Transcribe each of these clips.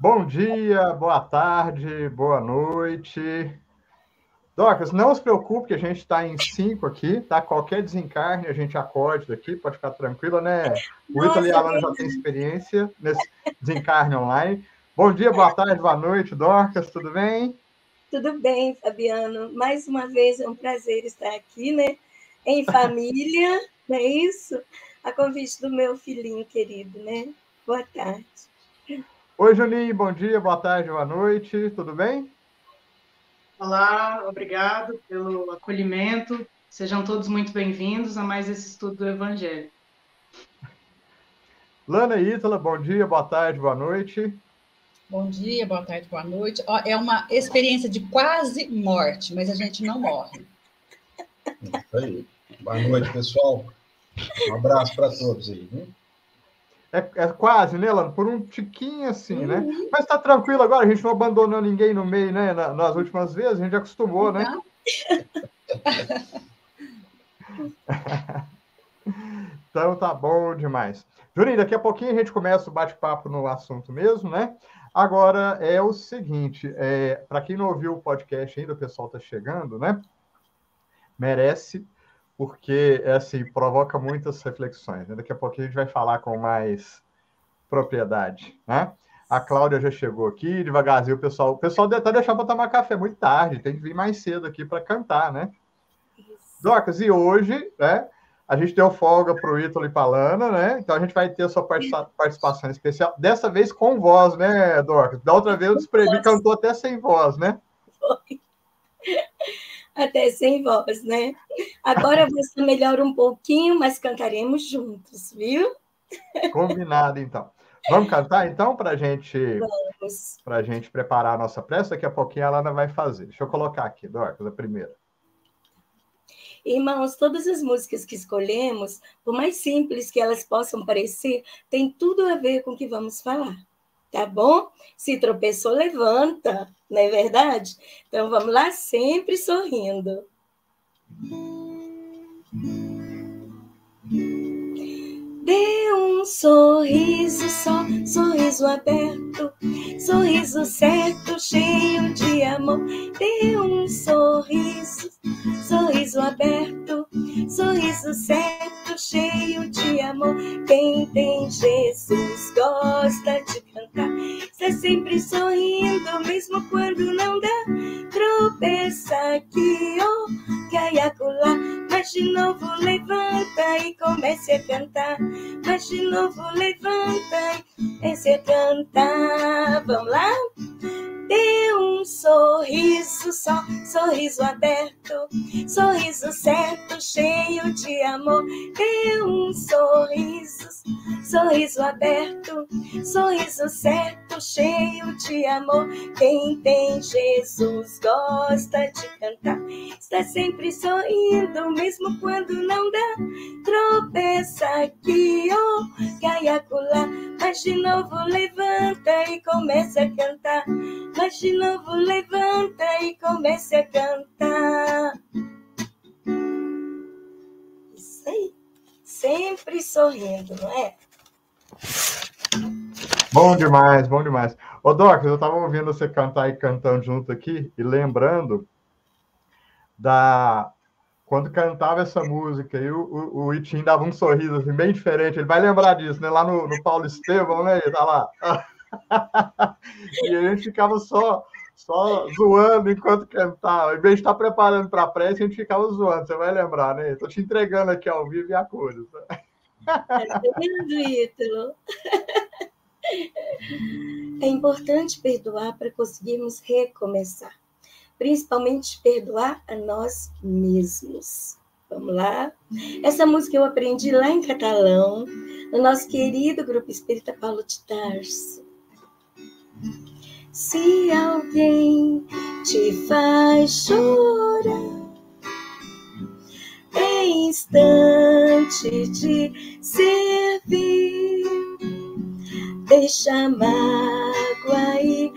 Bom dia, boa tarde, boa noite. Docas, não se preocupe que a gente está em cinco aqui, tá? Qualquer desencarne a gente acorde daqui, pode ficar tranquila, né? O Ítalo e a Alana já têm experiência nesse desencarne online. Bom dia, boa tarde, boa noite, Dorcas, tudo bem? Tudo bem, Fabiano. Mais uma vez é um prazer estar aqui, né? Em família, não é isso? A convite do meu filhinho querido, né? Boa tarde. Oi, Juninho, bom dia, boa tarde, boa noite, tudo bem? Olá, obrigado pelo acolhimento. Sejam todos muito bem-vindos a mais esse estudo do Evangelho. Lana e Ítala, bom dia, boa tarde, boa noite. Bom dia, boa tarde, boa noite. é uma experiência de quase morte, mas a gente não morre. Isso aí. Boa noite, pessoal. Um abraço para todos aí. Viu? É, é quase, né, Lano? Por um tiquinho assim, né? uhum. né? Mas tá tranquilo agora, a gente não abandonou ninguém no meio, né? nas últimas vezes, a gente acostumou, né? então tá bom demais. Juninho, daqui a pouquinho a gente começa o bate-papo no assunto mesmo, né? Agora é o seguinte: é, para quem não ouviu o podcast ainda, o pessoal tá chegando, né? Merece porque é assim, provoca muitas reflexões. Né? Daqui a pouquinho a gente vai falar com mais propriedade. Né? A Cláudia já chegou aqui, devagarzinho, o pessoal. O pessoal deve até deixar para tomar café muito tarde, tem que vir mais cedo aqui para cantar, né? Docas, e hoje, né? A gente deu folga para o Ítalo e para Lana, né? Então a gente vai ter a sua participação especial, dessa vez com voz, né, Docas? Da outra vez o Esprevi cantou até sem voz, né? Foi até sem voz, né? Agora você melhora um pouquinho, mas cantaremos juntos, viu? Combinado, então. Vamos cantar, então, para gente, a gente preparar a nossa prece? Daqui a pouquinho a Lana vai fazer. Deixa eu colocar aqui, Dorcas, a primeira. Irmãos, todas as músicas que escolhemos, por mais simples que elas possam parecer, tem tudo a ver com o que vamos falar tá bom? Se tropeçou, levanta, não é verdade? Então vamos lá, sempre sorrindo. Dê um sorriso só, sorriso aberto, sorriso certo, cheio de amor. Dê um sorriso, sorriso aberto, sorriso certo, cheio de amor. Quem tem Jesus gosta de sempre sorrindo, mesmo quando não dá. Tropeça aqui, oh, cai acolá, mas de novo levanta e comece a cantar mas de novo levanta e se canta. Vamos lá? Dê um sorriso só, sorriso aberto, sorriso certo, cheio de amor. Dê um sorriso, sorriso aberto, sorriso certo, cheio de amor. Quem tem Jesus gosta de cantar, está sempre sorrindo, mesmo quando não dá. Tropeça aqui, oh, cai acolá, mas de novo levanta e começa a cantar mas de novo levanta e comece a cantar. Isso aí. Sempre sorrindo, não é? Bom demais, bom demais. Ô, Doc, eu estava ouvindo você cantar e cantando junto aqui e lembrando da quando cantava essa música e o, o, o Itim dava um sorriso assim, bem diferente. Ele vai lembrar disso, né? Lá no, no Paulo Estevão, né? Ele tá lá. e a gente ficava só, só zoando enquanto cantava. Em vez de estar preparando para a prece, a gente ficava zoando. Você vai lembrar, né? Estou te entregando aqui ao vivo e a cores. É importante perdoar para conseguirmos recomeçar, principalmente perdoar a nós mesmos. Vamos lá? Essa música eu aprendi lá em catalão, no nosso querido grupo Espírita Paulo de Tarso. Se alguém te faz chorar, em instante de servir, deixa a mágoa e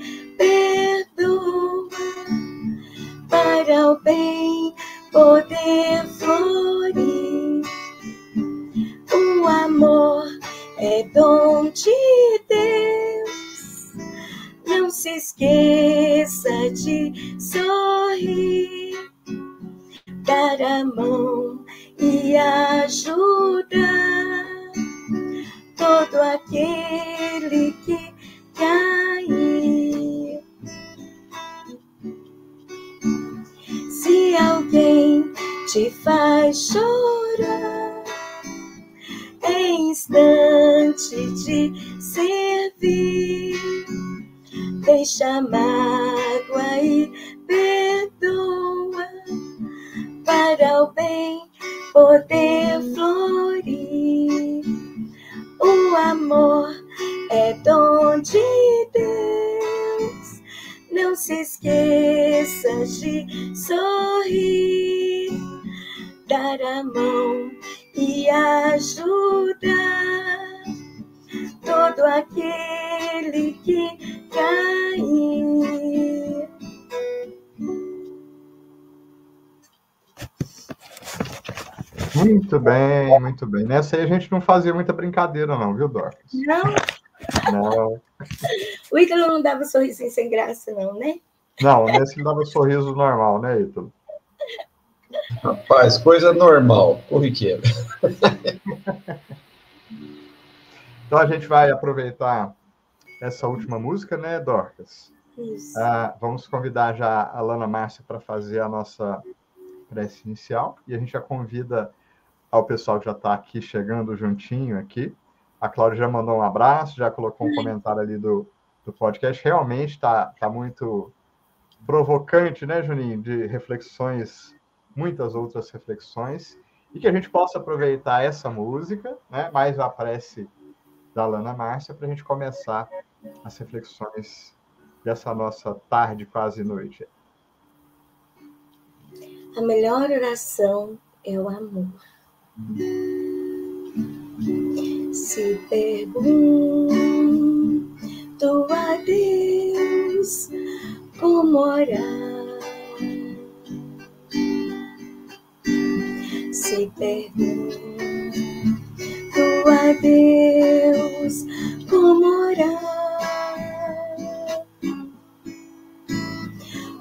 para o bem poder florir. O amor é dom de Deus se esqueça de sorrir, dar a mão e ajudar todo aquele que cair. Alguém te faz chorar, é instante de servir. Deixa a muito bem. Nessa aí a gente não fazia muita brincadeira, não, viu, Dorcas? Não, Não, o Ítalo não dava sorrisinho sem graça, não, né? não nesse ele dava sorriso normal, né, Ítalo? Rapaz, coisa normal, corriqueira. Então a gente vai aproveitar essa última música, né, Dorcas? Isso. Ah, vamos convidar já a Lana Márcia para fazer a nossa prece inicial e a gente já convida ao pessoal que já está aqui chegando juntinho aqui. A Cláudia já mandou um abraço, já colocou um comentário ali do, do podcast. Realmente está tá muito provocante, né, Juninho? De reflexões, muitas outras reflexões, e que a gente possa aproveitar essa música, né, mais a prece da Lana Márcia, para a gente começar as reflexões dessa nossa tarde, quase noite. A melhor oração é o amor. Se pergunto a Deus como orar, se pergunto a Deus como orar,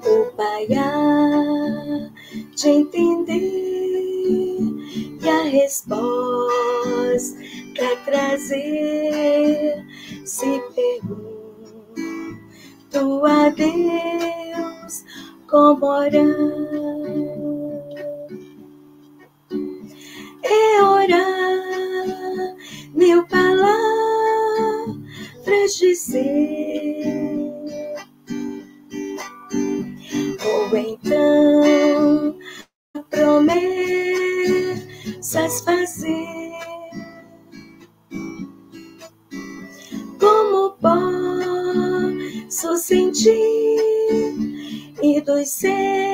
o Pai há de entender e a resposta trazer se pergunto a Deus como orar. É orar mil palavras dizer. Ou então promessas fazer. Como posso sentir e dos céus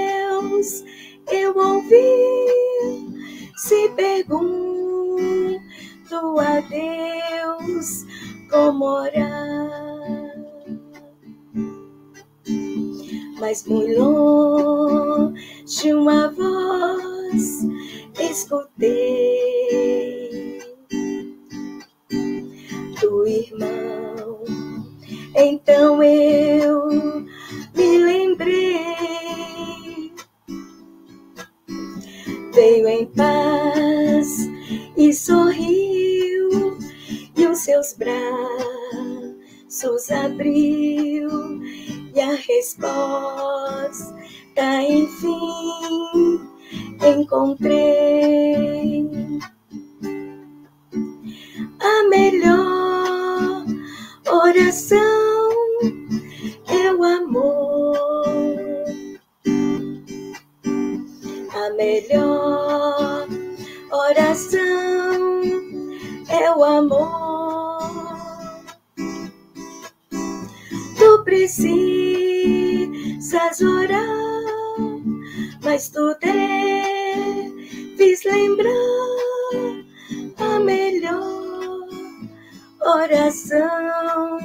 precisas orar, mas tu deves lembrar a melhor oração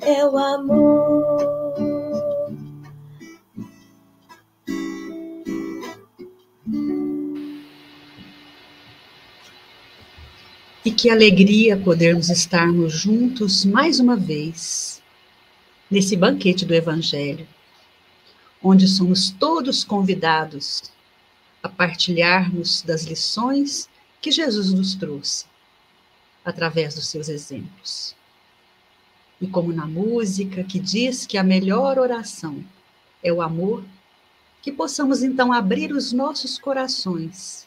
é o amor. E que alegria podermos estarmos juntos mais uma vez nesse banquete do Evangelho, onde somos todos convidados a partilharmos das lições que Jesus nos trouxe através dos seus exemplos. E como na música que diz que a melhor oração é o amor, que possamos então abrir os nossos corações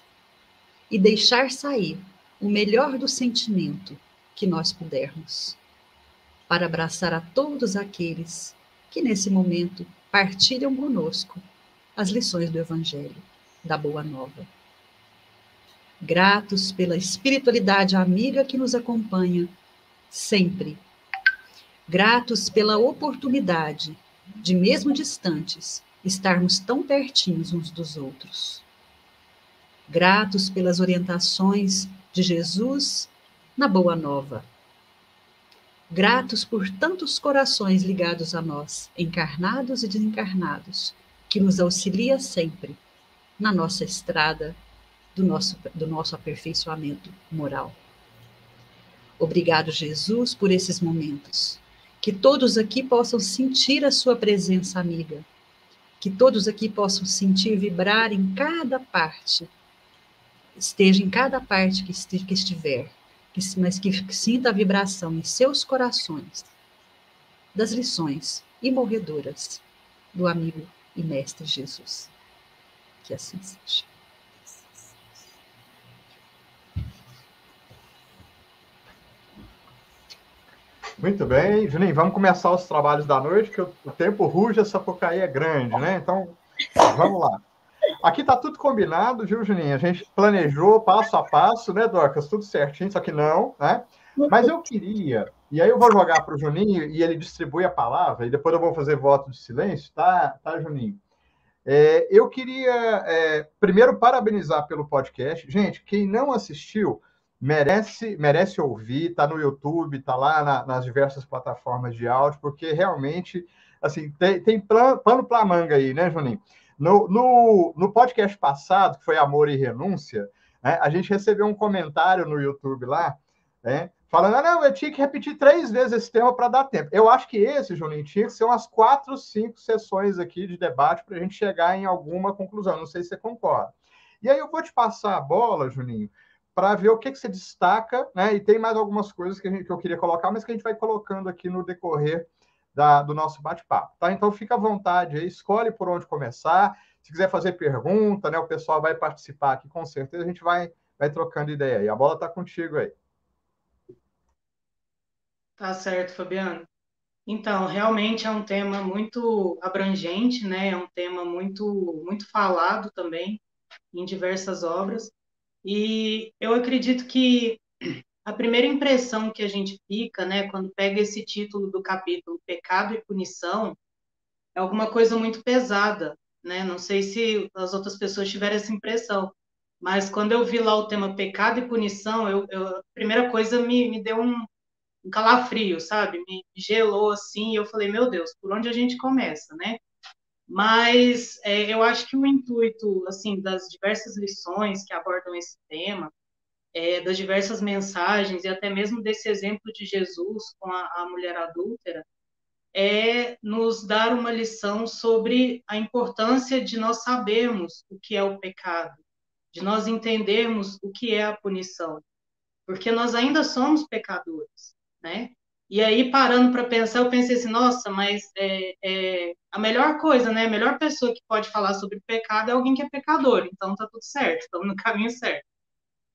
e deixar sair o melhor do sentimento que nós pudermos, para abraçar a todos aqueles que nesse momento partilham conosco as lições do Evangelho, da Boa Nova. Gratos pela espiritualidade amiga que nos acompanha sempre. Gratos pela oportunidade de, mesmo distantes, estarmos tão pertinhos uns dos outros. Gratos pelas orientações de Jesus na Boa Nova. Gratos por tantos corações ligados a nós, encarnados e desencarnados, que nos auxilia sempre na nossa estrada do nosso, do nosso aperfeiçoamento moral. Obrigado, Jesus, por esses momentos. Que todos aqui possam sentir a sua presença amiga. Que todos aqui possam sentir vibrar em cada parte esteja em cada parte que estiver, mas que sinta a vibração em seus corações das lições imorredoras do amigo e mestre Jesus. Que assim seja. Muito bem, Juninho, vamos começar os trabalhos da noite, que o tempo ruge, essa Sapucaí é grande, né? Então, vamos lá. Aqui tá tudo combinado, viu, Juninho? A gente planejou passo a passo, né, Dorcas? Tudo certinho, só que não, né? Mas eu queria, e aí eu vou jogar para o Juninho e ele distribui a palavra, e depois eu vou fazer voto de silêncio, tá, tá Juninho? É, eu queria, é, primeiro, parabenizar pelo podcast. Gente, quem não assistiu, merece merece ouvir, tá no YouTube, tá lá na, nas diversas plataformas de áudio, porque realmente, assim, tem, tem pano para manga aí, né, Juninho? No, no, no podcast passado, que foi Amor e Renúncia, né, a gente recebeu um comentário no YouTube lá, né, falando, ah, não, eu tinha que repetir três vezes esse tema para dar tempo. Eu acho que esse, Juninho, tinha que ser umas quatro, cinco sessões aqui de debate para a gente chegar em alguma conclusão. Não sei se você concorda. E aí eu vou te passar a bola, Juninho, para ver o que, que você destaca, né? E tem mais algumas coisas que, gente, que eu queria colocar, mas que a gente vai colocando aqui no decorrer da, do nosso bate-papo, tá? Então fica à vontade aí, escolhe por onde começar. Se quiser fazer pergunta, né? O pessoal vai participar aqui, com certeza a gente vai, vai trocando ideia aí. A bola está contigo aí. Tá certo, Fabiano. Então, realmente é um tema muito abrangente, né? É um tema muito muito falado também em diversas obras. E eu acredito que a primeira impressão que a gente fica, né, quando pega esse título do capítulo Pecado e Punição, é alguma coisa muito pesada, né? Não sei se as outras pessoas tiveram essa impressão, mas quando eu vi lá o tema Pecado e Punição, eu, eu a primeira coisa me, me deu um, um calafrio, sabe? Me gelou assim, e eu falei, meu Deus, por onde a gente começa, né? Mas é, eu acho que o intuito, assim, das diversas lições que abordam esse tema, é, das diversas mensagens e até mesmo desse exemplo de Jesus com a, a mulher adúltera, é nos dar uma lição sobre a importância de nós sabermos o que é o pecado, de nós entendermos o que é a punição, porque nós ainda somos pecadores, né? E aí, parando para pensar, eu pensei assim, nossa, mas é, é, a melhor coisa, né? A melhor pessoa que pode falar sobre pecado é alguém que é pecador, então tá tudo certo, estamos no caminho certo.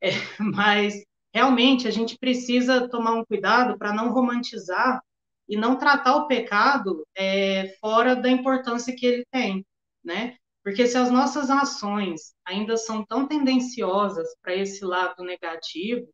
É, mas realmente a gente precisa tomar um cuidado para não romantizar e não tratar o pecado é, fora da importância que ele tem, né? Porque se as nossas ações ainda são tão tendenciosas para esse lado negativo,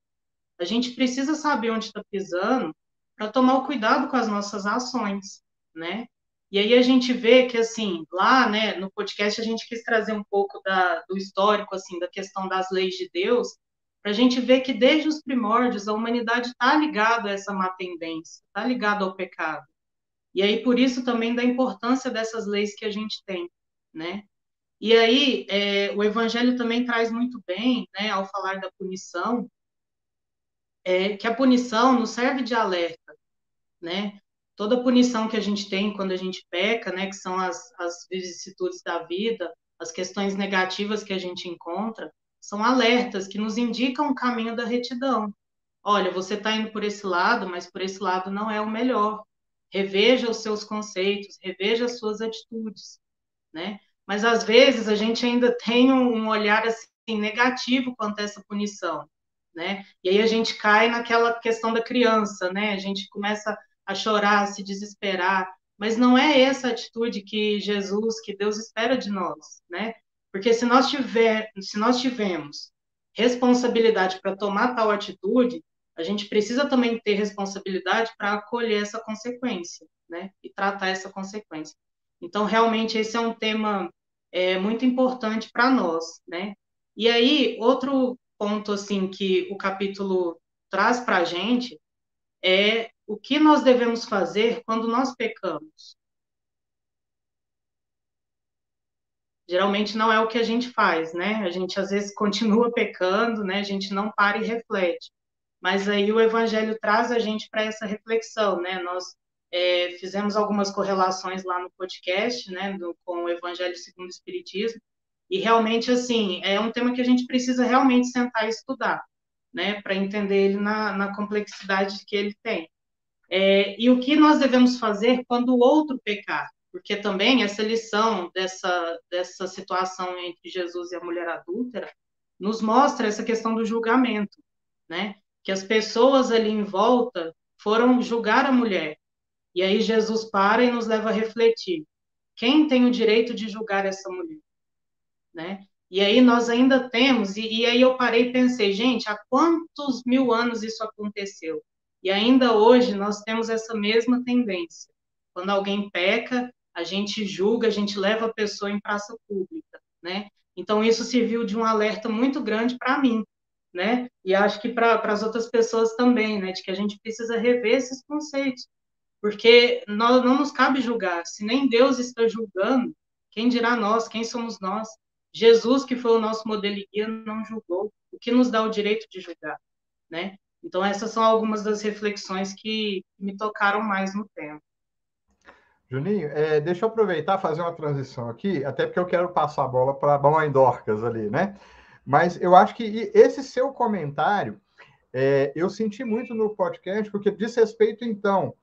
a gente precisa saber onde está pisando para tomar o cuidado com as nossas ações, né? E aí a gente vê que, assim, lá, né, no podcast a gente quis trazer um pouco da, do histórico, assim, da questão das leis de Deus, para a gente ver que desde os primórdios a humanidade está ligada a essa má tendência, está ligada ao pecado. E aí por isso também da importância dessas leis que a gente tem, né? E aí é, o Evangelho também traz muito bem, né, ao falar da punição, é, que a punição nos serve de alerta, né? toda punição que a gente tem quando a gente peca, né, que são as, as vicissitudes da vida, as questões negativas que a gente encontra, são alertas que nos indicam o caminho da retidão. Olha, você está indo por esse lado, mas por esse lado não é o melhor. Reveja os seus conceitos, reveja as suas atitudes, né? Mas às vezes a gente ainda tem um olhar assim negativo quanto a essa punição, né? E aí a gente cai naquela questão da criança, né? A gente começa a chorar, a se desesperar, mas não é essa atitude que Jesus, que Deus espera de nós, né? Porque se nós tiver, se nós tivermos responsabilidade para tomar tal atitude, a gente precisa também ter responsabilidade para acolher essa consequência, né? E tratar essa consequência. Então, realmente, esse é um tema é, muito importante para nós, né? E aí, outro ponto, assim, que o capítulo traz para a gente é o que nós devemos fazer quando nós pecamos. Geralmente não é o que a gente faz, né? A gente às vezes continua pecando, né? A gente não para e reflete. Mas aí o evangelho traz a gente para essa reflexão, né? Nós é, fizemos algumas correlações lá no podcast, né, do, com o Evangelho segundo o Espiritismo, e realmente, assim, é um tema que a gente precisa realmente sentar e estudar, né, para entender ele na, na, complexidade que ele tem. É, e o que nós devemos fazer quando o outro pecar? Porque também essa lição dessa, dessa situação entre Jesus e a mulher adúltera nos mostra essa questão do julgamento, né? Que as pessoas ali em volta foram julgar a mulher, e aí Jesus para e nos leva a refletir. Quem tem o direito de julgar essa mulher? Né? E aí nós ainda temos, e, e aí eu parei e pensei, gente, há quantos mil anos isso aconteceu? E ainda hoje nós temos essa mesma tendência. Quando alguém peca, a gente julga, a gente leva a pessoa em praça pública, né? Então isso serviu de um alerta muito grande para mim, né? E acho que para as outras pessoas também, né? De que a gente precisa rever esses conceitos porque nós, não nos cabe julgar. Se nem Deus está julgando, quem dirá nós? Quem somos nós? Jesus, que foi o nosso modelo e guia, não julgou. O que nos dá o direito de julgar, né? Então, essas são algumas das reflexões que me tocaram mais no tema. Juninho, é, deixa eu aproveitar fazer uma transição aqui, até porque eu quero passar a bola para a Mãe Dorcas ali, né? Mas eu acho que esse seu comentário é, eu senti muito no podcast, porque diz respeito, então,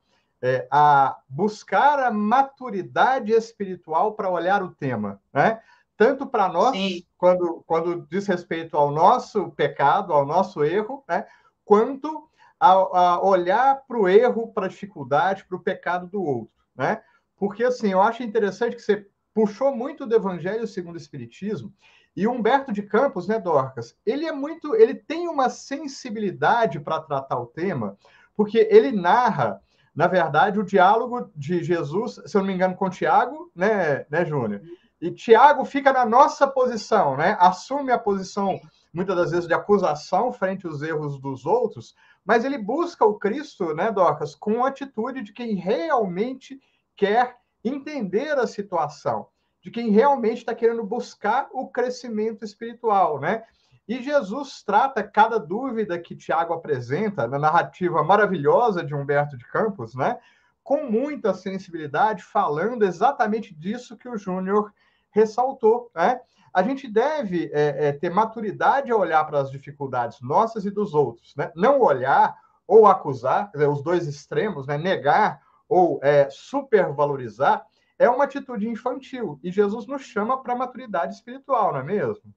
é, a buscar a maturidade espiritual para olhar o tema, né? Tanto para nós, quando, quando diz respeito ao nosso pecado, ao nosso erro, né? quanto a, a olhar para o erro, para a dificuldade, para o pecado do outro, né? Porque, assim, eu acho interessante que você puxou muito do Evangelho segundo o Espiritismo, e Humberto de Campos, né, Dorcas, ele é muito, ele tem uma sensibilidade para tratar o tema, porque ele narra na verdade, o diálogo de Jesus, se eu não me engano, com Tiago, né, né, Júnior? E Tiago fica na nossa posição, né? Assume a posição, muitas das vezes, de acusação frente aos erros dos outros, mas ele busca o Cristo, né, Docas, com a atitude de quem realmente quer entender a situação, de quem realmente está querendo buscar o crescimento espiritual, né? E Jesus trata cada dúvida que Tiago apresenta na narrativa maravilhosa de Humberto de Campos, né? Com muita sensibilidade, falando exatamente disso que o Júnior ressaltou, né? A gente deve é, é, ter maturidade a olhar para as dificuldades nossas e dos outros, né? Não olhar ou acusar, dizer, os dois extremos, né? Negar ou é, supervalorizar é uma atitude infantil. E Jesus nos chama para maturidade espiritual, não é mesmo?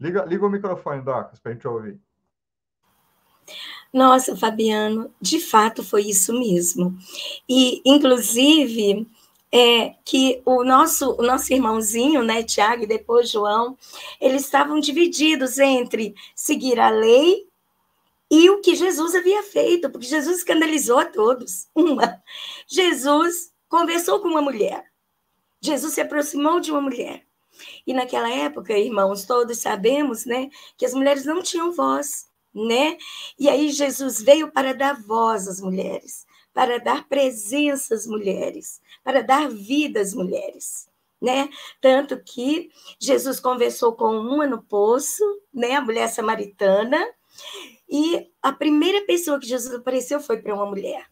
Liga, liga o microfone, Docas, para a gente ouvir. Nossa, Fabiano, de fato foi isso mesmo. E, inclusive, é, que o nosso, o nosso irmãozinho, né, Tiago, e depois João, eles estavam divididos entre seguir a lei e o que Jesus havia feito, porque Jesus escandalizou a todos. Uma, Jesus conversou com uma mulher. Jesus se aproximou de uma mulher. E naquela época, irmãos, todos sabemos, né, que as mulheres não tinham voz, né? E aí Jesus veio para dar voz às mulheres, para dar presença às mulheres, para dar vida às mulheres. Né? Tanto que Jesus conversou com uma no poço, né, a mulher samaritana, e a primeira pessoa que Jesus apareceu foi para uma mulher.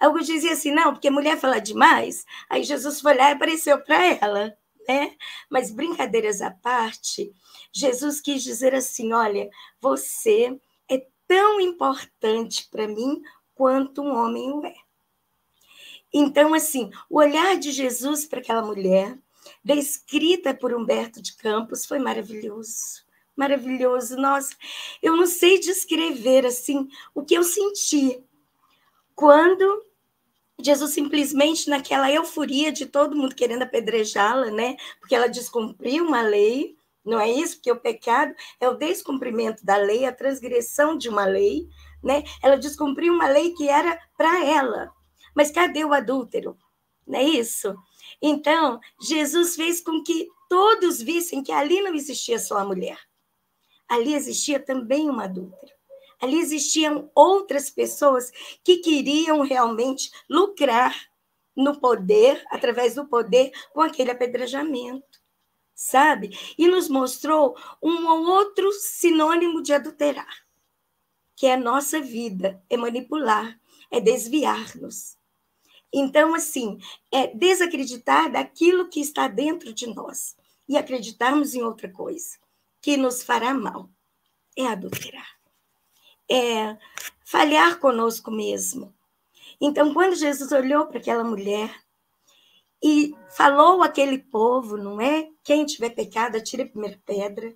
Alguns diziam assim, não, porque mulher fala demais. Aí Jesus foi lá e apareceu para ela, né? Mas brincadeiras à parte, Jesus quis dizer assim: olha, você é tão importante para mim quanto um homem o é. Então, assim, o olhar de Jesus para aquela mulher, descrita por Humberto de Campos, foi maravilhoso. Maravilhoso. Nossa, eu não sei descrever assim o que eu senti quando Jesus simplesmente naquela euforia de todo mundo querendo apedrejá-la, né? Porque ela descumpriu uma lei, não é isso? Porque o pecado é o descumprimento da lei, a transgressão de uma lei, né? Ela descumpriu uma lei que era para ela. Mas cadê o adúltero? Não é isso? Então, Jesus fez com que todos vissem que ali não existia só a mulher. Ali existia também uma adúltera. Ali existiam outras pessoas que queriam realmente lucrar no poder, através do poder, com aquele apedrejamento, sabe? E nos mostrou um outro sinônimo de adulterar, que é a nossa vida, é manipular, é desviar-nos. Então, assim, é desacreditar daquilo que está dentro de nós e acreditarmos em outra coisa que nos fará mal. É adulterar é, falhar conosco mesmo. Então, quando Jesus olhou para aquela mulher e falou àquele povo, não é? Quem tiver pecado, atire a primeira pedra.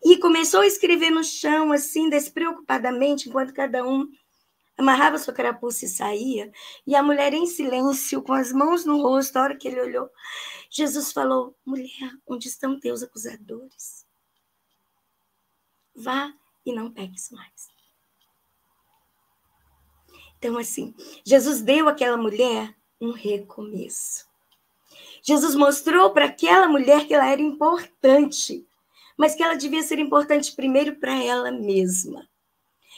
E começou a escrever no chão, assim, despreocupadamente, enquanto cada um amarrava sua carapuça e saía. E a mulher em silêncio, com as mãos no rosto, a hora que ele olhou, Jesus falou: Mulher, onde estão teus acusadores? Vá e não peques mais. Então, assim, Jesus deu àquela mulher um recomeço. Jesus mostrou para aquela mulher que ela era importante, mas que ela devia ser importante primeiro para ela mesma.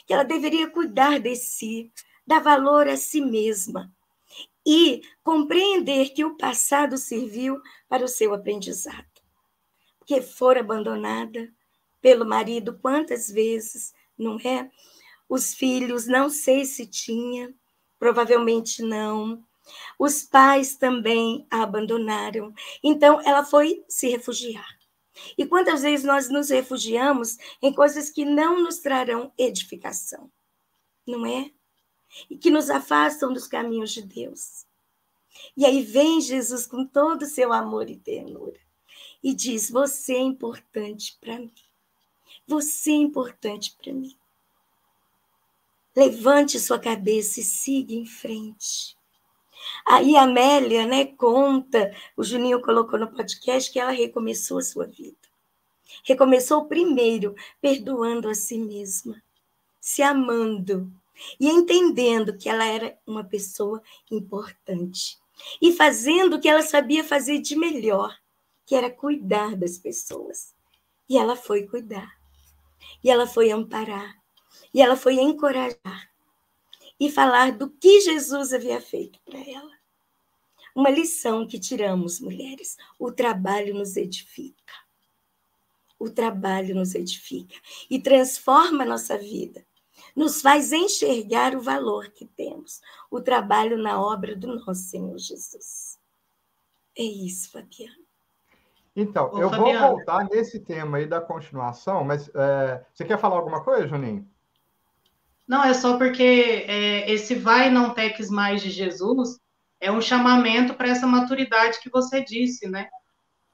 Que ela deveria cuidar de si, dar valor a si mesma e compreender que o passado serviu para o seu aprendizado. Porque for abandonada, pelo marido quantas vezes, não é? Os filhos, não sei se tinha, provavelmente não. Os pais também a abandonaram. Então, ela foi se refugiar. E quantas vezes nós nos refugiamos em coisas que não nos trarão edificação, não é? E que nos afastam dos caminhos de Deus. E aí vem Jesus com todo o seu amor e ternura e diz: Você é importante para mim. Você é importante para mim. Levante sua cabeça e siga em frente. Aí a Amélia, né, conta, o Juninho colocou no podcast que ela recomeçou a sua vida. Recomeçou primeiro perdoando a si mesma, se amando e entendendo que ela era uma pessoa importante e fazendo o que ela sabia fazer de melhor, que era cuidar das pessoas. E ela foi cuidar e ela foi amparar, e ela foi encorajar e falar do que Jesus havia feito para ela. Uma lição que tiramos, mulheres: o trabalho nos edifica. O trabalho nos edifica e transforma a nossa vida. Nos faz enxergar o valor que temos, o trabalho na obra do nosso Senhor Jesus. É isso, Fabiana. Então, Ô, eu vou voltar nesse tema aí da continuação, mas é, você quer falar alguma coisa, Juninho? Não, é só porque é, esse vai não peques mais de Jesus é um chamamento para essa maturidade que você disse, né?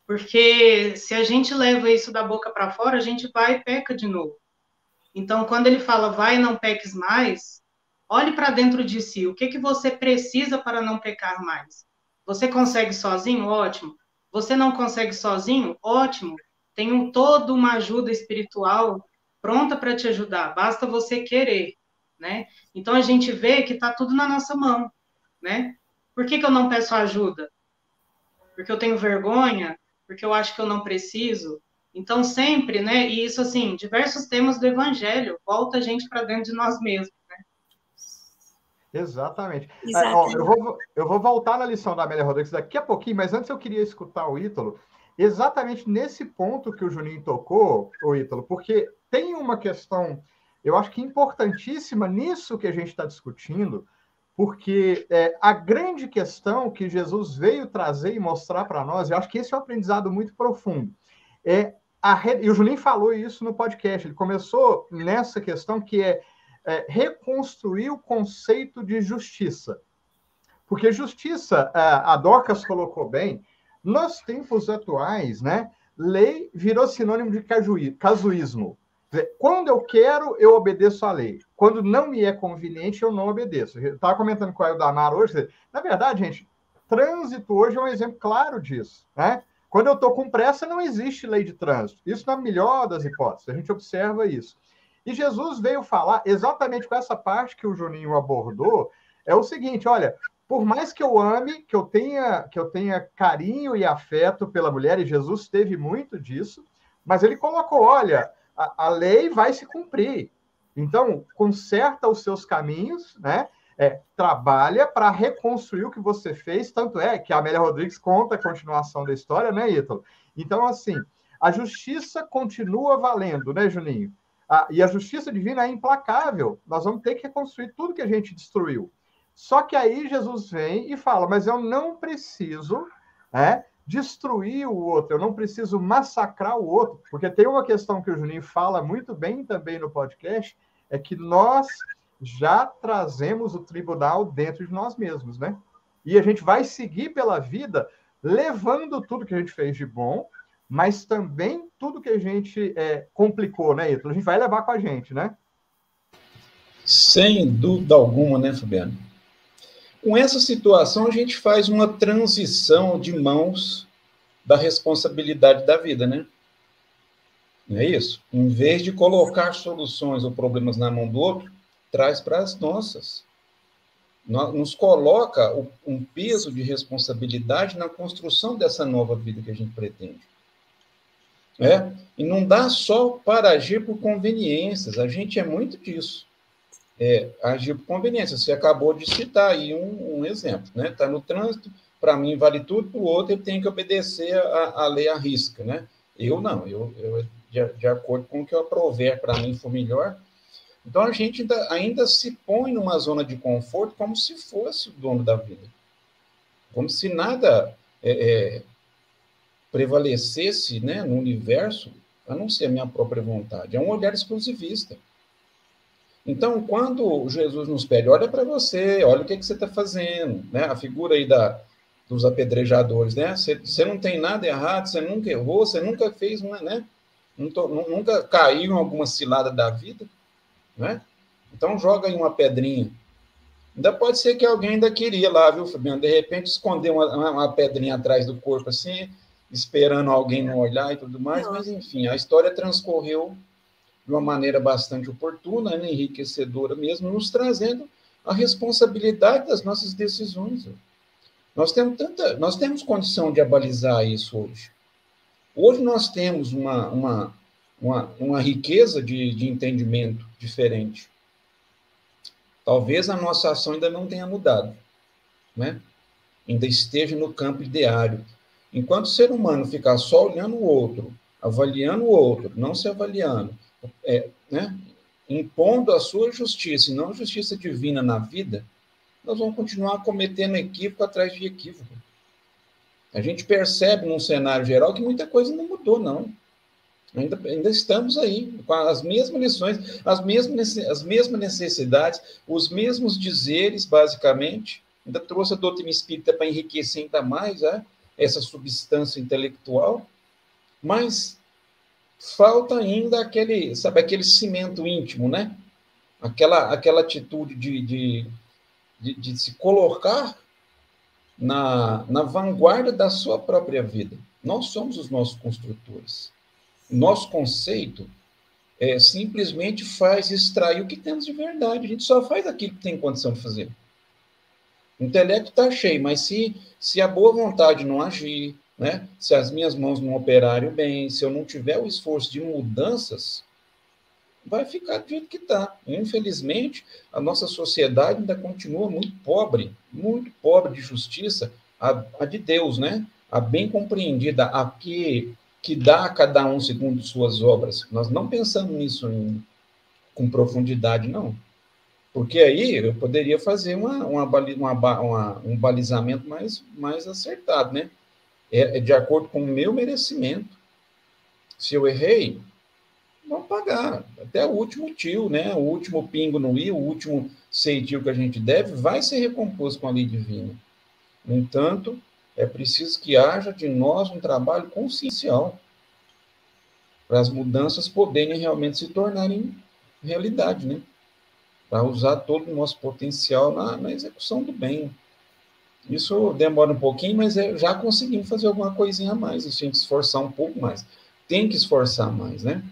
Porque se a gente leva isso da boca para fora, a gente vai e peca de novo. Então, quando ele fala vai não peques mais, olhe para dentro de si. O que, que você precisa para não pecar mais? Você consegue sozinho? Ótimo. Você não consegue sozinho? Ótimo. Tem um, toda uma ajuda espiritual pronta para te ajudar. Basta você querer, né? Então a gente vê que está tudo na nossa mão, né? Por que, que eu não peço ajuda? Porque eu tenho vergonha? Porque eu acho que eu não preciso? Então sempre, né? E isso assim, diversos temas do Evangelho volta a gente para dentro de nós mesmos. Exatamente. É, ó, eu, vou, eu vou voltar na lição da Amélia Rodrigues daqui a pouquinho, mas antes eu queria escutar o Ítalo, exatamente nesse ponto que o Juninho tocou, o Ítalo, porque tem uma questão, eu acho que importantíssima nisso que a gente está discutindo, porque é, a grande questão que Jesus veio trazer e mostrar para nós, eu acho que esse é um aprendizado muito profundo, é a, e o Juninho falou isso no podcast, ele começou nessa questão que é, é reconstruir o conceito de justiça. Porque justiça, a Dorcas colocou bem, nos tempos atuais, né, lei virou sinônimo de casuísmo. Quando eu quero, eu obedeço à lei. Quando não me é conveniente, eu não obedeço. Estava comentando com o Damar hoje. Na verdade, gente, trânsito hoje é um exemplo claro disso. Né? Quando eu estou com pressa, não existe lei de trânsito. Isso na melhor das hipóteses. A gente observa isso. E Jesus veio falar exatamente com essa parte que o Juninho abordou. É o seguinte: olha, por mais que eu ame, que eu tenha, que eu tenha carinho e afeto pela mulher, e Jesus teve muito disso, mas ele colocou: olha, a, a lei vai se cumprir. Então, conserta os seus caminhos, né? É, trabalha para reconstruir o que você fez, tanto é que a Amélia Rodrigues conta a continuação da história, né, Ítalo? Então, assim, a justiça continua valendo, né, Juninho? Ah, e a justiça divina é implacável. Nós vamos ter que reconstruir tudo que a gente destruiu. Só que aí Jesus vem e fala: Mas eu não preciso é, destruir o outro, eu não preciso massacrar o outro, porque tem uma questão que o Juninho fala muito bem também no podcast, é que nós já trazemos o tribunal dentro de nós mesmos, né? E a gente vai seguir pela vida levando tudo que a gente fez de bom, mas também tudo que a gente é, complicou, né, Ítalo? A gente vai levar com a gente, né? Sem dúvida alguma, né, Fabiano? Com essa situação, a gente faz uma transição de mãos da responsabilidade da vida, né? Não é isso? Em vez de colocar soluções ou problemas na mão do outro, traz para as nossas. Nos coloca um peso de responsabilidade na construção dessa nova vida que a gente pretende. É? E não dá só para agir por conveniências, a gente é muito disso é, agir por conveniência. Você acabou de citar aí um, um exemplo, né? Está no trânsito, para mim vale tudo, para o outro ele tem que obedecer a, a lei à risca, né? Eu não, eu, eu de, de acordo com o que eu aprover para mim for melhor. Então a gente ainda, ainda se põe numa zona de conforto como se fosse o dono da vida, como se nada é, é, prevalecesse né, no universo a não ser a minha própria vontade. É um olhar exclusivista. Então, quando Jesus nos pede, olha para você, olha o que, que você está fazendo, né? A figura aí da, dos apedrejadores, né? Você, não tem nada errado, você nunca errou, você nunca fez, né? Nunca caiu em alguma cilada da vida, né? Então, joga aí uma pedrinha. Ainda pode ser que alguém ainda queria lá, viu, Fabiano? De repente, esconder uma, uma pedrinha atrás do corpo, assim, esperando alguém não olhar e tudo mais, mas, enfim, a história transcorreu de uma maneira bastante oportuna, né, enriquecedora mesmo, nos trazendo a responsabilidade das nossas decisões. Nós temos tanta, nós temos condição de abalizar isso hoje. Hoje nós temos uma, uma, uma, uma riqueza de, de entendimento diferente. Talvez a nossa ação ainda não tenha mudado, né? ainda esteja no campo ideário. Enquanto o ser humano ficar só olhando o outro, avaliando o outro, não se avaliando, é, né, impondo a sua justiça e não justiça divina na vida, nós vamos continuar cometendo equívoco atrás de equívoco. A gente percebe num cenário geral que muita coisa não mudou, não. Ainda, ainda estamos aí, com as mesmas lições, as mesmas, as mesmas necessidades, os mesmos dizeres, basicamente. Ainda trouxe a doutrina espírita para enriquecer ainda mais é, essa substância intelectual, mas falta ainda aquele, sabe, aquele cimento íntimo, né? Aquela, aquela atitude de, de, de, de se colocar na, na vanguarda da sua própria vida. Nós somos os nossos construtores. Nosso conceito é, simplesmente faz extrair o que temos de verdade. A gente só faz aquilo que tem condição de fazer. O intelecto está cheio, mas se, se a boa vontade não agir, né? Se as minhas mãos não operarem bem, se eu não tiver o esforço de mudanças, vai ficar do jeito que está. Infelizmente, a nossa sociedade ainda continua muito pobre, muito pobre de justiça, a, a de Deus, né? A bem compreendida, a que, que dá a cada um segundo suas obras. Nós não pensamos nisso ainda com profundidade, não. Porque aí eu poderia fazer uma, uma, uma, uma, um balizamento mais, mais acertado, né? É, é de acordo com o meu merecimento. Se eu errei, vamos pagar. Até o último tio, né? O último pingo no i, o último ceitil que a gente deve, vai ser recomposto com a lei divina. No entanto, é preciso que haja de nós um trabalho consciencial para as mudanças poderem realmente se tornarem realidade, né? Para usar todo o nosso potencial na, na, execução do bem. Isso demora um pouquinho, mas é, já conseguimos fazer alguma coisinha a mais. A gente tem que esforçar um pouco mais. Tem que esforçar mais, né?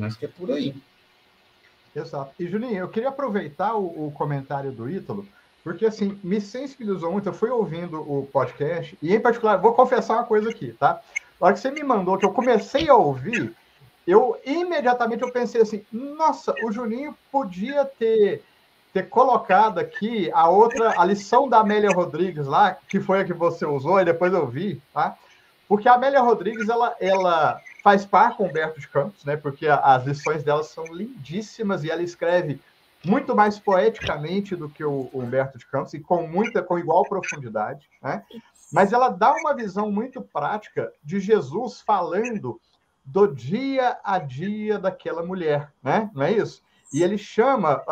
Acho que é por aí. Exato. E, Juninho, eu queria aproveitar o, o comentário do Ítalo, porque, assim, me sensibilizou muito. Eu fui ouvindo o podcast, e, em particular, vou confessar uma coisa aqui, tá? Na hora que você me mandou, que eu comecei a ouvir, eu imediatamente eu pensei assim, nossa, o Juninho podia ter, ter colocado aqui a outra, a lição da Amélia Rodrigues lá, que foi a que você usou, e depois eu vi, tá? Porque a Amélia Rodrigues, ela, ela faz par com Humberto de Campos, né? Porque as lições dela são lindíssimas e ela escreve muito mais poeticamente do que o Humberto de Campos e com muita, com igual profundidade, né? Mas ela dá uma visão muito prática de Jesus falando do dia a dia daquela mulher, né? Não é isso? E ele chama,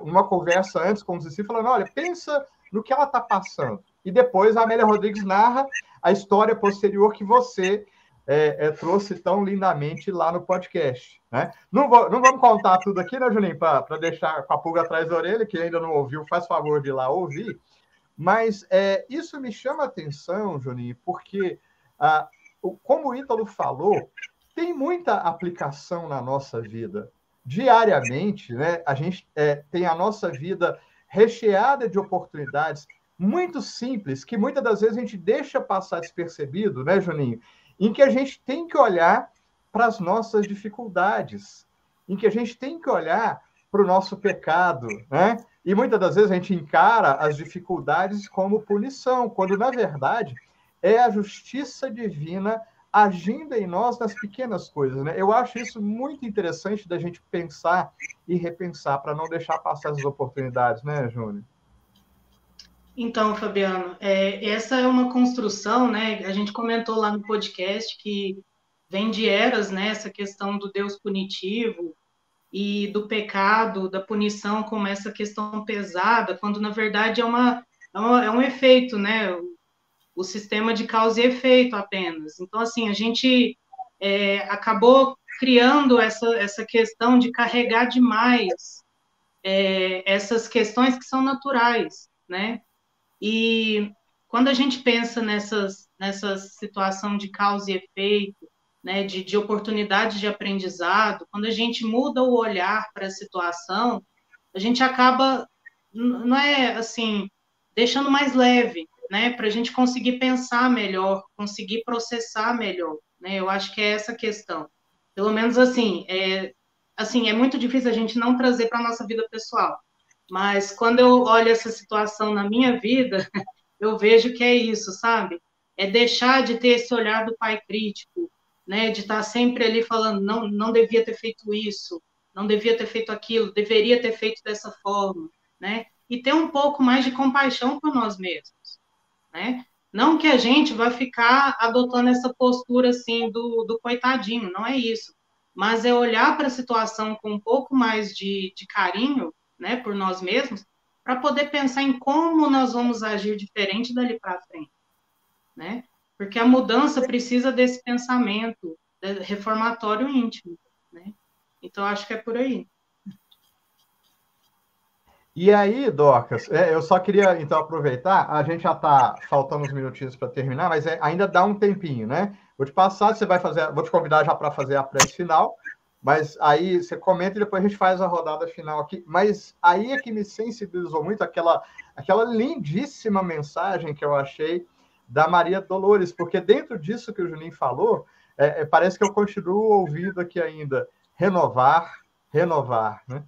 numa conversa antes com os discípulos, falando: olha, pensa no que ela está passando. E depois a Amélia Rodrigues narra a história posterior que você é, é, trouxe tão lindamente lá no podcast. Né? Não, vou, não vamos contar tudo aqui, né, Juninho, para deixar com a pulga atrás da orelha, que ainda não ouviu, faz favor de ir lá ouvir. Mas é, isso me chama atenção, Juninho, porque, ah, como o Ítalo falou, tem muita aplicação na nossa vida. Diariamente, né, a gente é, tem a nossa vida recheada de oportunidades muito simples, que muitas das vezes a gente deixa passar despercebido, né, Juninho? Em que a gente tem que olhar para as nossas dificuldades, em que a gente tem que olhar para o nosso pecado, né? E muitas das vezes a gente encara as dificuldades como punição, quando na verdade é a justiça divina agindo em nós nas pequenas coisas, né? Eu acho isso muito interessante da gente pensar e repensar para não deixar passar as oportunidades, né, Júnior? Então, Fabiano, é, essa é uma construção, né? A gente comentou lá no podcast que vem de eras, né? Essa questão do Deus punitivo e do pecado, da punição como essa questão pesada, quando na verdade é uma é, é um efeito, né? O, sistema de causa e efeito apenas. Então, assim, a gente é, acabou criando essa, essa questão de carregar demais é, essas questões que são naturais, né? E quando a gente pensa nessas, nessa situação de causa e efeito, né, de, de oportunidade de aprendizado, quando a gente muda o olhar para a situação, a gente acaba, não é assim, deixando mais leve, né, para a gente conseguir pensar melhor, conseguir processar melhor, né, eu acho que é essa questão. Pelo menos assim, é, assim, é muito difícil a gente não trazer para nossa vida pessoal, mas quando eu olho essa situação na minha vida, eu vejo que é isso, sabe? É deixar de ter esse olhar do pai crítico, né? De estar sempre ali falando, não, não devia ter feito isso, não devia ter feito aquilo, deveria ter feito dessa forma, né? E ter um pouco mais de compaixão por nós mesmos, né? Não que a gente vai ficar adotando essa postura assim do, do coitadinho, não é isso. Mas é olhar para a situação com um pouco mais de, de carinho né, por nós mesmos, para poder pensar em como nós vamos agir diferente dali para frente, né? Porque a mudança precisa desse pensamento reformatório íntimo, né? Então acho que é por aí. E aí, Docas, é, eu só queria então aproveitar, a gente já está faltando uns minutinhos para terminar, mas é, ainda dá um tempinho, né? Vou te passar, você vai fazer, vou te convidar já para fazer a prece final, mas aí você comenta e depois a gente faz a rodada final aqui. Mas aí é que me sensibilizou muito aquela, aquela lindíssima mensagem que eu achei da Maria Dolores, porque dentro disso que o Juninho falou, é, é, parece que eu continuo ouvindo aqui ainda. Renovar, renovar, né?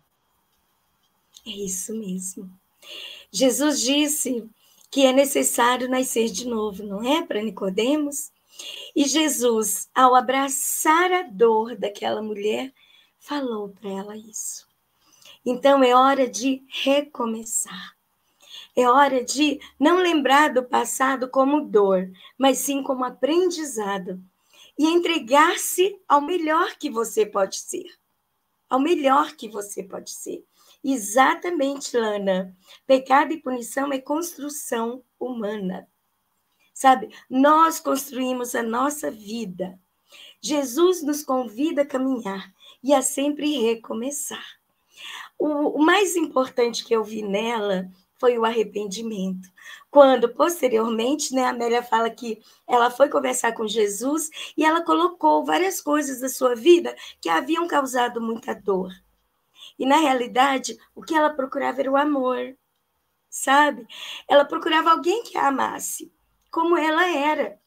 É isso mesmo. Jesus disse que é necessário nascer de novo, não é? Para Nicodemos. E Jesus, ao abraçar a dor daquela mulher, falou para ela isso. Então é hora de recomeçar. É hora de não lembrar do passado como dor, mas sim como aprendizado. E entregar-se ao melhor que você pode ser. Ao melhor que você pode ser. Exatamente, Lana. Pecado e punição é construção humana. Sabe? Nós construímos a nossa vida. Jesus nos convida a caminhar e a sempre recomeçar. O, mais importante que eu vi nela foi o arrependimento. Quando, posteriormente, né, a Amélia fala que ela foi conversar com Jesus e ela colocou várias coisas da sua vida que haviam causado muita dor. E, na realidade, o que ela procurava era o amor, sabe? Ela procurava alguém que a amasse, como ela era.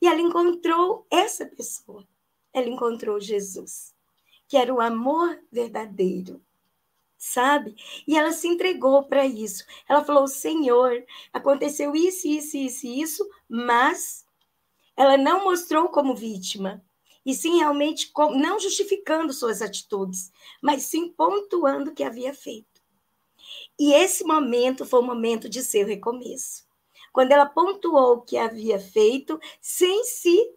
E ela encontrou essa pessoa. Ela encontrou Jesus, que era o amor verdadeiro sabe? E ela se entregou para isso. Ela falou: Senhor, aconteceu isso, isso, isso, isso, mas ela não mostrou como vítima. E sim, realmente, não justificando suas atitudes, mas sim pontuando o que havia feito. E esse momento foi o momento de seu recomeço. Quando ela pontuou o que havia feito, sem se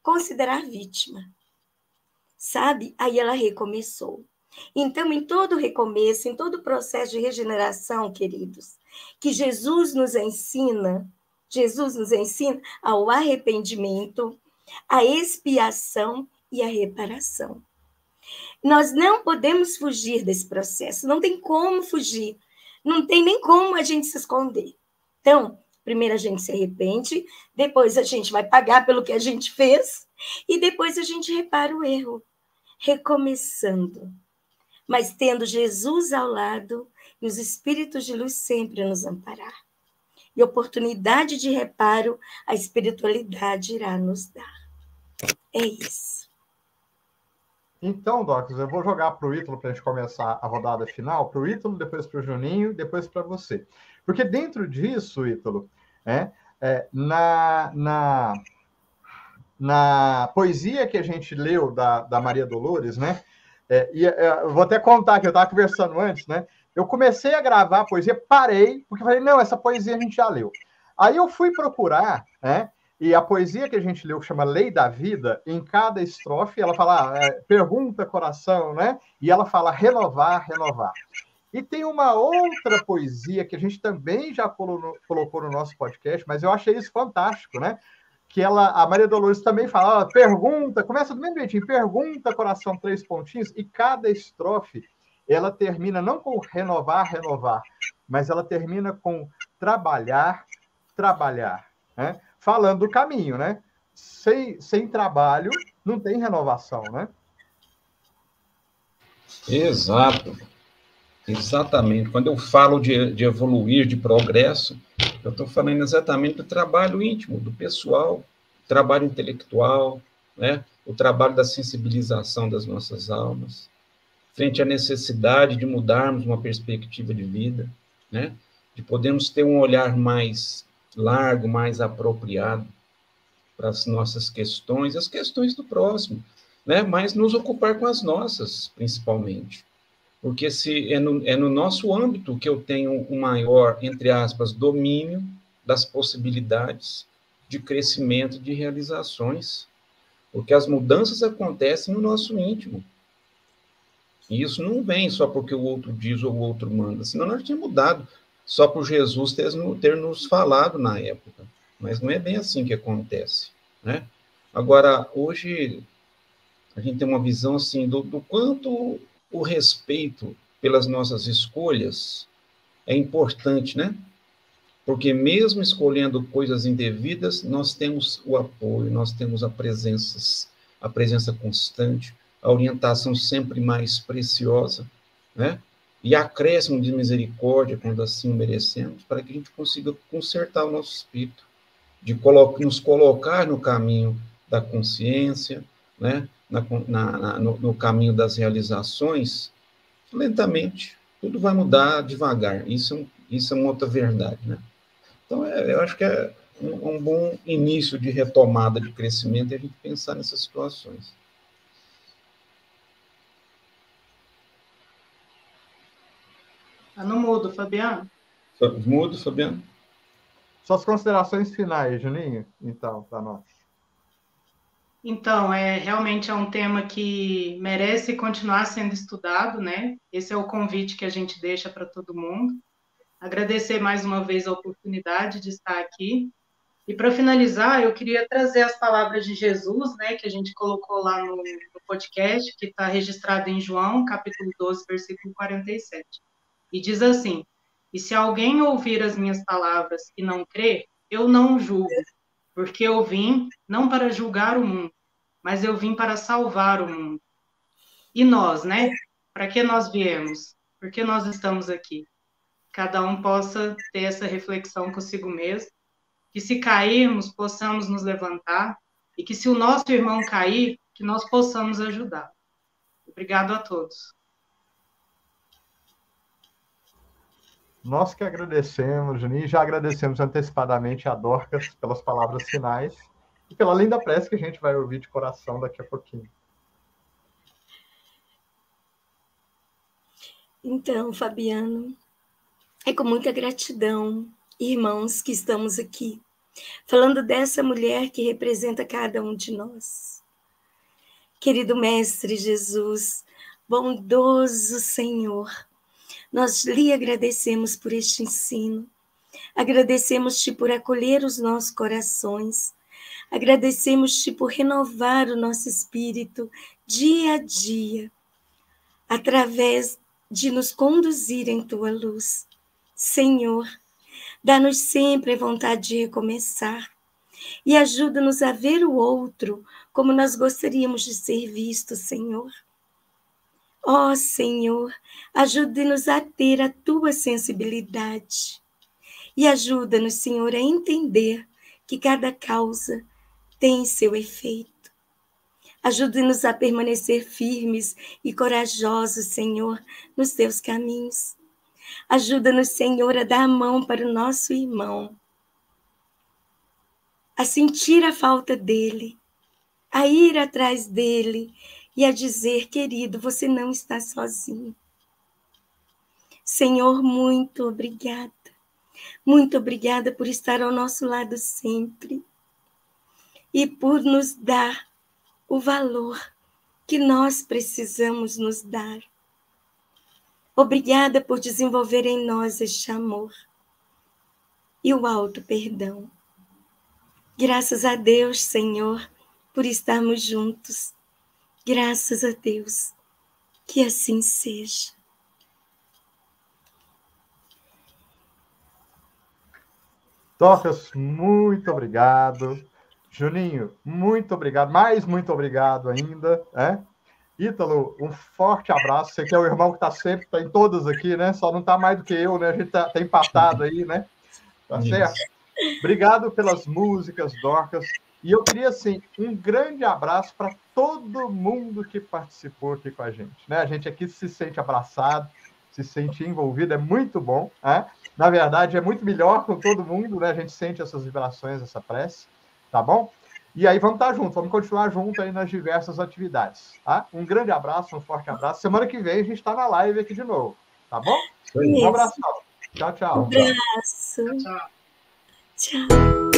considerar vítima. Sabe? Aí ela recomeçou. Então, em todo recomeço, em todo processo de regeneração, queridos, que Jesus nos ensina, Jesus nos ensina ao arrependimento, à expiação e à reparação. Nós não podemos fugir desse processo, não tem como fugir, não tem nem como a gente se esconder. Então, primeiro a gente se arrepende, depois a gente vai pagar pelo que a gente fez e depois a gente repara o erro, recomeçando mas tendo Jesus ao lado e os espíritos de luz sempre nos amparar. E oportunidade de reparo a espiritualidade irá nos dar. É isso. Então, Docos, eu vou jogar para o Ítalo para a gente começar a rodada final, para o Ítalo, depois para o Juninho, depois para você. Porque dentro disso, Ítalo, é, é, na, na, na poesia que a gente leu da, da Maria Dolores, né? É, e é, eu vou até contar que eu estava conversando antes, né? Eu comecei a gravar a poesia, parei, porque falei, não, essa poesia a gente já leu. Aí eu fui procurar, né? E a poesia que a gente leu, que chama Lei da Vida, em cada estrofe, ela fala, é, pergunta coração, né? E ela fala renovar, renovar. E tem uma outra poesia que a gente também já colocou no nosso podcast, mas eu achei isso fantástico, né? que ela, a Maria Dolores também fala, pergunta, começa do mesmo jeitinho, pergunta, coração, três pontinhos, e cada estrofe, ela termina não com renovar, renovar, mas ela termina com trabalhar, trabalhar, né? Falando do caminho, né? Sem, sem trabalho, não tem renovação, né? Exato. Exatamente. Quando eu falo de, de evoluir, de progresso, eu estou falando exatamente do trabalho íntimo, do pessoal, trabalho intelectual, né? o trabalho da sensibilização das nossas almas, frente à necessidade de mudarmos uma perspectiva de vida, né? de podermos ter um olhar mais largo, mais apropriado para as nossas questões, as questões do próximo, né? mas nos ocupar com as nossas, principalmente porque se é no, é no nosso âmbito que eu tenho um maior, entre aspas, domínio das possibilidades de crescimento, de realizações, porque as mudanças acontecem no nosso íntimo. E isso não vem só porque o outro diz ou o outro manda, senão nós tínhamos mudado só por Jesus ter, ter nos falado na época. Mas não é bem assim que acontece, né? Agora, hoje, a gente tem uma visão, assim, do, do quanto o respeito pelas nossas escolhas é importante, né? Porque mesmo escolhendo coisas indevidas, nós temos o apoio, nós temos a presença, a presença constante, a orientação sempre mais preciosa, né? E acréscimo de misericórdia quando assim merecemos, para que a gente consiga consertar o nosso espírito, de colo nos colocar no caminho da consciência, né? na, na, no, no caminho das realizações, lentamente, tudo vai mudar devagar. Isso, é isso é uma outra verdade, né? Então, é, eu acho que é um, um, bom início de retomada de crescimento a gente pensar nessas situações. No mudo, Fabiano. Mudo, Fabiano. Suas considerações finais, Juninho, então, para nós. Então, é realmente é um tema que merece continuar sendo estudado, né? Esse é o convite que a gente deixa para todo mundo. Agradecer mais uma vez a oportunidade de estar aqui. E para finalizar, eu queria trazer as palavras de Jesus, né, que a gente colocou lá no, no podcast, que está registrado em João, capítulo 12, versículo 47. E diz assim: E se alguém ouvir as minhas palavras e não crer, eu não julgo, porque eu vim não para julgar o mundo, mas eu vim para salvar o mundo. E nós, né? Para que nós viemos? Por que nós estamos aqui? Cada um possa ter essa reflexão consigo mesmo, que se cairmos, possamos nos levantar, e que se o nosso irmão cair, que nós possamos ajudar. Obrigado a todos. Nós que agradecemos, Juninho, já agradecemos antecipadamente a Dorcas pelas palavras finais e pela linda prece que a gente vai ouvir de coração daqui a pouquinho. Então, Fabiano, é com muita gratidão, irmãos, que estamos aqui, falando dessa mulher que representa cada um de nós. Querido Mestre Jesus, bondoso Senhor, nós lhe agradecemos por este ensino, agradecemos-te por acolher os nossos corações, agradecemos-te por renovar o nosso espírito dia a dia, através de nos conduzir em tua luz. Senhor, dá-nos sempre a vontade de recomeçar e ajuda-nos a ver o outro como nós gostaríamos de ser vistos, Senhor. Ó oh, Senhor, ajude-nos a ter a tua sensibilidade. E ajuda-nos, Senhor, a entender que cada causa tem seu efeito. Ajude-nos a permanecer firmes e corajosos, Senhor, nos teus caminhos. Ajuda-nos, Senhor, a dar a mão para o nosso irmão, a sentir a falta dele, a ir atrás dele e a dizer: querido, você não está sozinho. Senhor, muito obrigada. Muito obrigada por estar ao nosso lado sempre e por nos dar o valor que nós precisamos nos dar. Obrigada por desenvolver em nós este amor e o alto perdão. Graças a Deus, Senhor, por estarmos juntos Graças a Deus. Que assim seja. Tocas, muito obrigado. Juninho, muito obrigado. Mais muito obrigado ainda. É? Ítalo, um forte abraço. Você que é o irmão que está sempre, está em todas aqui, né? Só não está mais do que eu, né? A gente está tá empatado aí, né? Tá certo? Obrigado pelas músicas, Dorcas. E eu queria, assim, um grande abraço para todo mundo que participou aqui com a gente. Né? A gente aqui se sente abraçado, se sente envolvido, é muito bom. Né? Na verdade, é muito melhor com todo mundo, né? A gente sente essas vibrações, essa prece, tá bom? E aí vamos estar juntos, vamos continuar juntos aí nas diversas atividades, tá? Um grande abraço, um forte abraço. Semana que vem a gente está na live aqui de novo, tá bom? Um abraço. Tchau, tchau. Um abraço. Tchau. tchau.